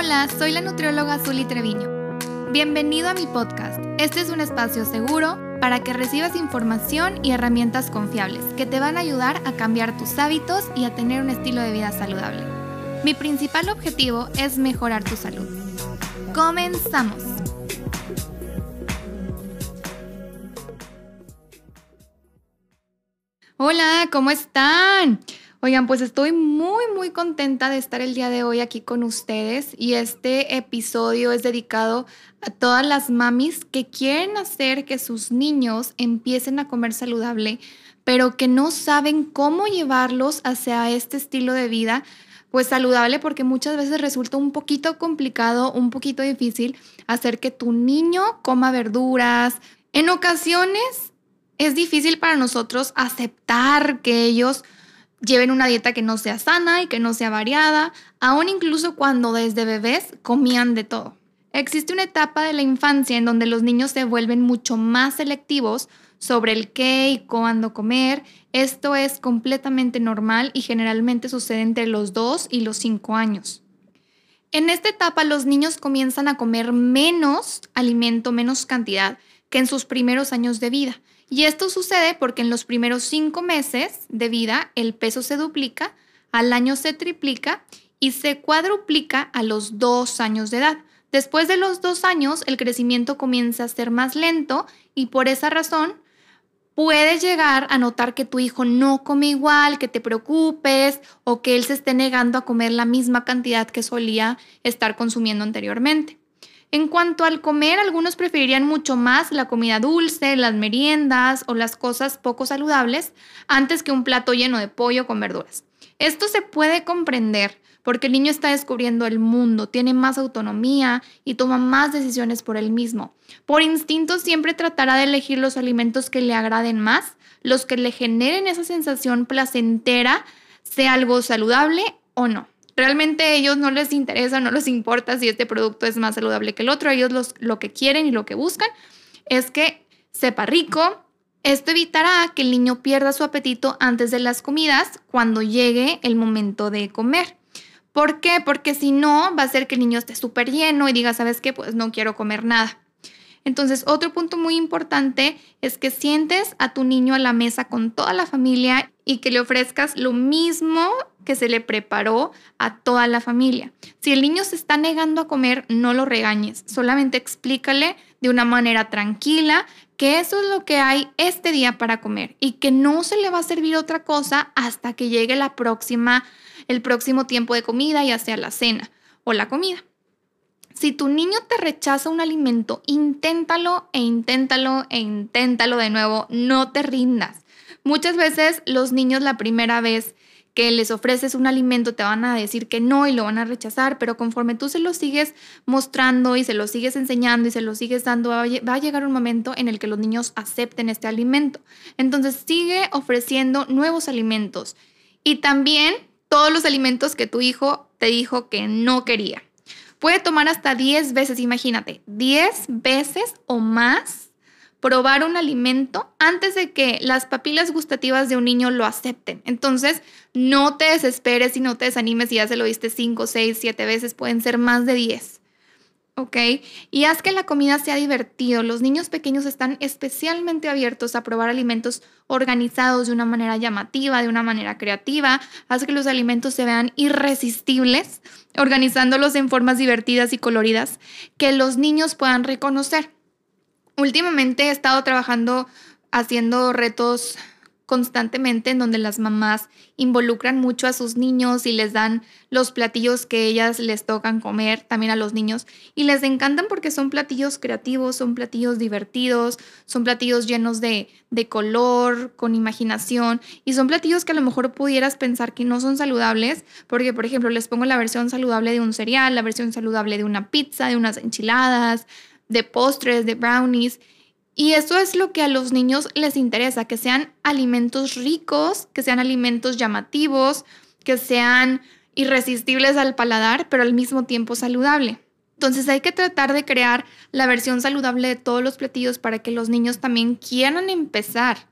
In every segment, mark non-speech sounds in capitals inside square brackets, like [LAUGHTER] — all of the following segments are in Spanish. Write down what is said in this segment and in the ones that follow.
Hola, soy la nutrióloga Zuli Treviño. Bienvenido a mi podcast. Este es un espacio seguro para que recibas información y herramientas confiables que te van a ayudar a cambiar tus hábitos y a tener un estilo de vida saludable. Mi principal objetivo es mejorar tu salud. Comenzamos. Hola, ¿cómo están? Oigan, pues estoy muy, muy contenta de estar el día de hoy aquí con ustedes y este episodio es dedicado a todas las mamis que quieren hacer que sus niños empiecen a comer saludable, pero que no saben cómo llevarlos hacia este estilo de vida, pues saludable, porque muchas veces resulta un poquito complicado, un poquito difícil hacer que tu niño coma verduras. En ocasiones es difícil para nosotros aceptar que ellos lleven una dieta que no sea sana y que no sea variada, aún incluso cuando desde bebés comían de todo. Existe una etapa de la infancia en donde los niños se vuelven mucho más selectivos sobre el qué y cuándo comer. Esto es completamente normal y generalmente sucede entre los 2 y los 5 años. En esta etapa los niños comienzan a comer menos alimento, menos cantidad que en sus primeros años de vida. Y esto sucede porque en los primeros cinco meses de vida el peso se duplica, al año se triplica y se cuadruplica a los dos años de edad. Después de los dos años el crecimiento comienza a ser más lento y por esa razón puedes llegar a notar que tu hijo no come igual, que te preocupes o que él se esté negando a comer la misma cantidad que solía estar consumiendo anteriormente. En cuanto al comer, algunos preferirían mucho más la comida dulce, las meriendas o las cosas poco saludables antes que un plato lleno de pollo con verduras. Esto se puede comprender porque el niño está descubriendo el mundo, tiene más autonomía y toma más decisiones por él mismo. Por instinto siempre tratará de elegir los alimentos que le agraden más, los que le generen esa sensación placentera, sea algo saludable o no. Realmente a ellos no les interesa, no les importa si este producto es más saludable que el otro. Ellos lo que quieren y lo que buscan es que sepa rico. Esto evitará que el niño pierda su apetito antes de las comidas cuando llegue el momento de comer. ¿Por qué? Porque si no, va a ser que el niño esté súper lleno y diga, ¿sabes qué? Pues no quiero comer nada. Entonces, otro punto muy importante es que sientes a tu niño a la mesa con toda la familia y que le ofrezcas lo mismo que se le preparó a toda la familia. Si el niño se está negando a comer, no lo regañes, solamente explícale de una manera tranquila que eso es lo que hay este día para comer y que no se le va a servir otra cosa hasta que llegue la próxima el próximo tiempo de comida, ya sea la cena o la comida. Si tu niño te rechaza un alimento, inténtalo e inténtalo e inténtalo de nuevo, no te rindas. Muchas veces los niños la primera vez que les ofreces un alimento te van a decir que no y lo van a rechazar, pero conforme tú se lo sigues mostrando y se lo sigues enseñando y se lo sigues dando, va a llegar un momento en el que los niños acepten este alimento. Entonces sigue ofreciendo nuevos alimentos y también todos los alimentos que tu hijo te dijo que no quería. Puede tomar hasta 10 veces, imagínate, 10 veces o más probar un alimento antes de que las papilas gustativas de un niño lo acepten. Entonces, no te desesperes y no te desanimes si ya se lo diste 5, 6, 7 veces, pueden ser más de 10. ¿ok? Y haz que la comida sea divertido. Los niños pequeños están especialmente abiertos a probar alimentos organizados de una manera llamativa, de una manera creativa. Haz que los alimentos se vean irresistibles, organizándolos en formas divertidas y coloridas que los niños puedan reconocer. Últimamente he estado trabajando haciendo retos constantemente en donde las mamás involucran mucho a sus niños y les dan los platillos que ellas les tocan comer también a los niños y les encantan porque son platillos creativos, son platillos divertidos, son platillos llenos de, de color, con imaginación y son platillos que a lo mejor pudieras pensar que no son saludables porque por ejemplo les pongo la versión saludable de un cereal, la versión saludable de una pizza, de unas enchiladas, de postres, de brownies. Y eso es lo que a los niños les interesa, que sean alimentos ricos, que sean alimentos llamativos, que sean irresistibles al paladar, pero al mismo tiempo saludable. Entonces hay que tratar de crear la versión saludable de todos los platillos para que los niños también quieran empezar.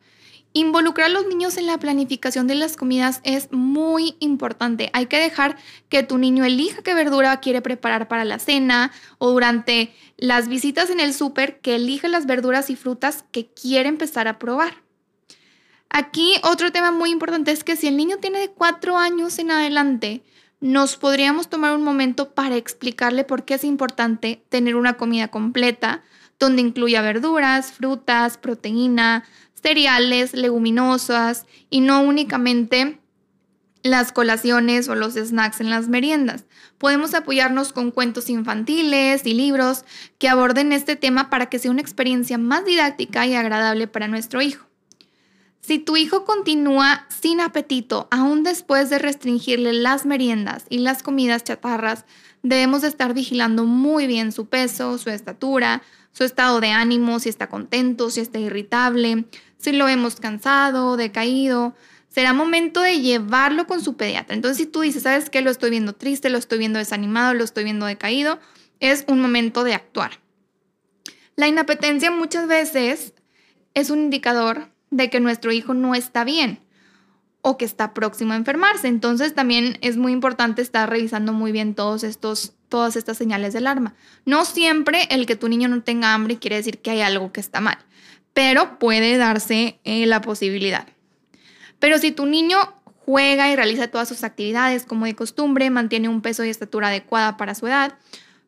Involucrar a los niños en la planificación de las comidas es muy importante. Hay que dejar que tu niño elija qué verdura quiere preparar para la cena o durante las visitas en el súper, que elija las verduras y frutas que quiere empezar a probar. Aquí otro tema muy importante es que si el niño tiene de cuatro años en adelante, nos podríamos tomar un momento para explicarle por qué es importante tener una comida completa, donde incluya verduras, frutas, proteína, cereales, leguminosas y no únicamente las colaciones o los snacks en las meriendas. Podemos apoyarnos con cuentos infantiles y libros que aborden este tema para que sea una experiencia más didáctica y agradable para nuestro hijo. Si tu hijo continúa sin apetito aún después de restringirle las meriendas y las comidas chatarras, debemos estar vigilando muy bien su peso, su estatura, su estado de ánimo, si está contento, si está irritable, si lo vemos cansado, decaído. Será momento de llevarlo con su pediatra. Entonces, si tú dices, ¿sabes qué? Lo estoy viendo triste, lo estoy viendo desanimado, lo estoy viendo decaído, es un momento de actuar. La inapetencia muchas veces es un indicador de que nuestro hijo no está bien o que está próximo a enfermarse. Entonces también es muy importante estar revisando muy bien todos estos, todas estas señales de alarma. No siempre el que tu niño no tenga hambre quiere decir que hay algo que está mal pero puede darse eh, la posibilidad. Pero si tu niño juega y realiza todas sus actividades como de costumbre, mantiene un peso y estatura adecuada para su edad,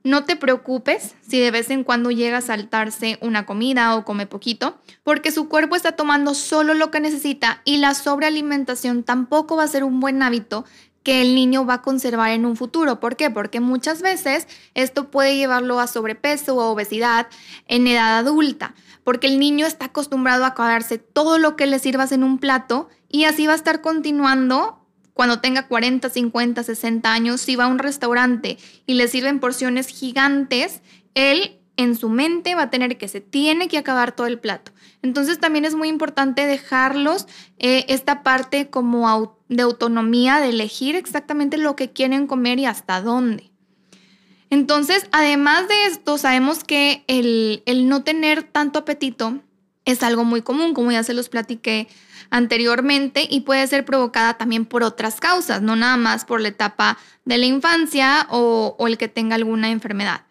no te preocupes si de vez en cuando llega a saltarse una comida o come poquito, porque su cuerpo está tomando solo lo que necesita y la sobrealimentación tampoco va a ser un buen hábito que el niño va a conservar en un futuro. ¿Por qué? Porque muchas veces esto puede llevarlo a sobrepeso o obesidad en edad adulta porque el niño está acostumbrado a acabarse todo lo que le sirvas en un plato y así va a estar continuando cuando tenga 40, 50, 60 años, si va a un restaurante y le sirven porciones gigantes, él en su mente va a tener que se tiene que acabar todo el plato. Entonces también es muy importante dejarlos eh, esta parte como de autonomía, de elegir exactamente lo que quieren comer y hasta dónde. Entonces, además de esto, sabemos que el, no tener tanto apetito es algo muy común, como ya se los platiqué anteriormente, y puede ser provocada también por otras causas, no nada más por la etapa de la infancia o, o, el que tenga alguna enfermedad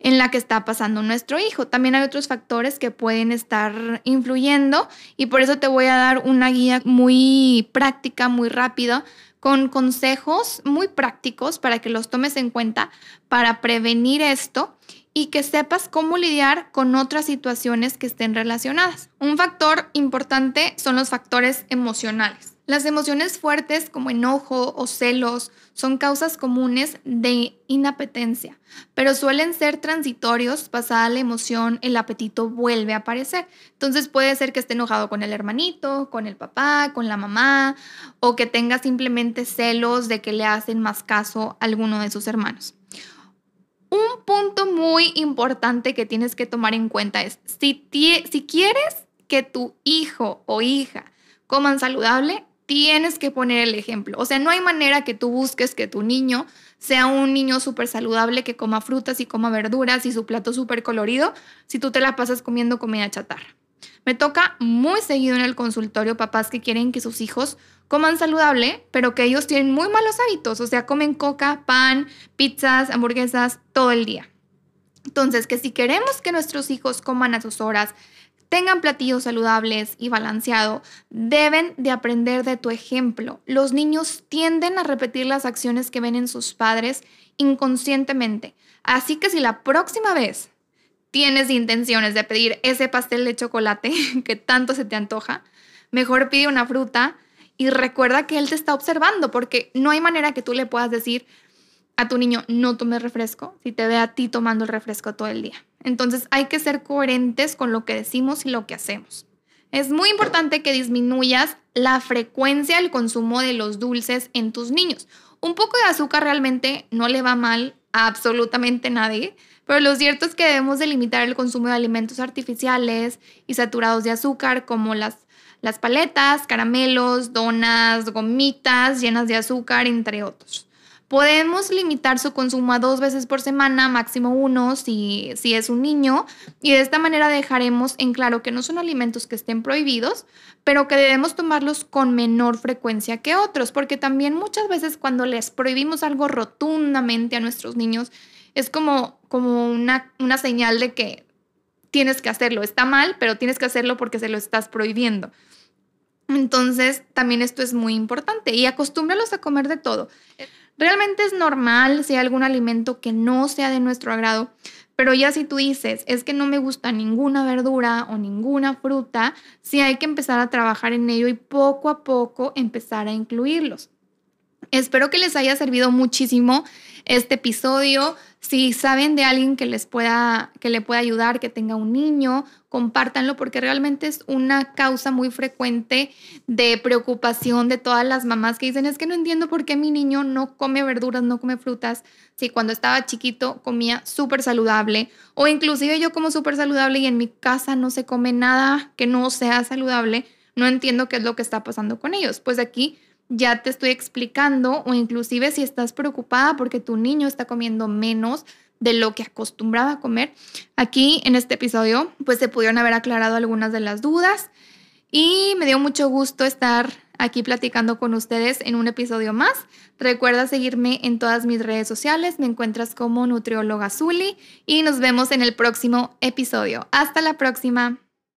en la que está pasando nuestro hijo. También hay otros factores que pueden estar influyendo y por eso te voy a dar una guía muy práctica, muy rápida con consejos muy prácticos para que los tomes en cuenta para prevenir esto y que sepas cómo lidiar con otras situaciones que estén relacionadas. Un factor importante son los factores emocionales. Las emociones fuertes como enojo o celos son causas comunes de inapetencia, pero suelen ser transitorios. Pasada la emoción, el apetito vuelve a aparecer. Entonces puede ser que esté enojado con el hermanito, con el papá, con la mamá, o que tenga simplemente celos de que le hacen más caso a alguno de sus hermanos. Un punto muy importante que tienes que tomar en cuenta es, si, si quieres que tu hijo o hija coman saludable, tienes que poner el ejemplo. O sea, no hay manera que tú busques que tu niño sea un niño súper saludable, que coma frutas y coma verduras y su plato súper colorido, si tú te la pasas comiendo comida chatarra. Me toca muy seguido en el consultorio papás que quieren que sus hijos coman saludable, pero que ellos tienen muy malos hábitos, o sea, comen coca, pan, pizzas, hamburguesas todo el día. Entonces, que si queremos que nuestros hijos coman a sus horas, tengan platillos saludables y balanceado, deben de aprender de tu ejemplo. Los niños tienden a repetir las acciones que ven en sus padres inconscientemente. Así que si la próxima vez tienes intenciones de pedir ese pastel de chocolate [LAUGHS] que tanto se te antoja, mejor pide una fruta y recuerda que él te está observando porque no hay manera que tú le puedas decir, a tu niño no tomes refresco si te ve a ti tomando el refresco todo el día. Entonces hay que ser coherentes con lo que decimos y lo que hacemos. Es muy importante que disminuyas la frecuencia del consumo de los dulces en tus niños. Un poco de azúcar realmente no le va mal a absolutamente nadie, pero lo cierto es que debemos de limitar el consumo de alimentos artificiales y saturados de azúcar como las, las paletas, caramelos, donas, gomitas llenas de azúcar, entre otros Podemos limitar su consumo a dos veces por semana, máximo uno si, si es un niño, y de esta manera dejaremos en claro que no son alimentos que estén prohibidos, pero que debemos tomarlos con menor frecuencia que otros, porque también muchas veces cuando les prohibimos algo rotundamente a nuestros niños, es como, como una, una señal de que tienes que hacerlo. Está mal, pero tienes que hacerlo porque se lo estás prohibiendo. Entonces, también esto es muy importante y acostúmbralos a comer de todo. Realmente es normal si hay algún alimento que no sea de nuestro agrado, pero ya si tú dices, es que no me gusta ninguna verdura o ninguna fruta, sí hay que empezar a trabajar en ello y poco a poco empezar a incluirlos. Espero que les haya servido muchísimo este episodio. Si saben de alguien que les pueda, que le pueda ayudar, que tenga un niño, compártanlo porque realmente es una causa muy frecuente de preocupación de todas las mamás que dicen, es que no entiendo por qué mi niño no come verduras, no come frutas. Si cuando estaba chiquito comía súper saludable o inclusive yo como súper saludable y en mi casa no se come nada que no sea saludable, no entiendo qué es lo que está pasando con ellos. Pues aquí ya te estoy explicando o inclusive si estás preocupada porque tu niño está comiendo menos de lo que acostumbraba comer, aquí en este episodio pues se pudieron haber aclarado algunas de las dudas y me dio mucho gusto estar aquí platicando con ustedes en un episodio más. Recuerda seguirme en todas mis redes sociales, me encuentras como Nutrióloga Zuli y nos vemos en el próximo episodio. Hasta la próxima.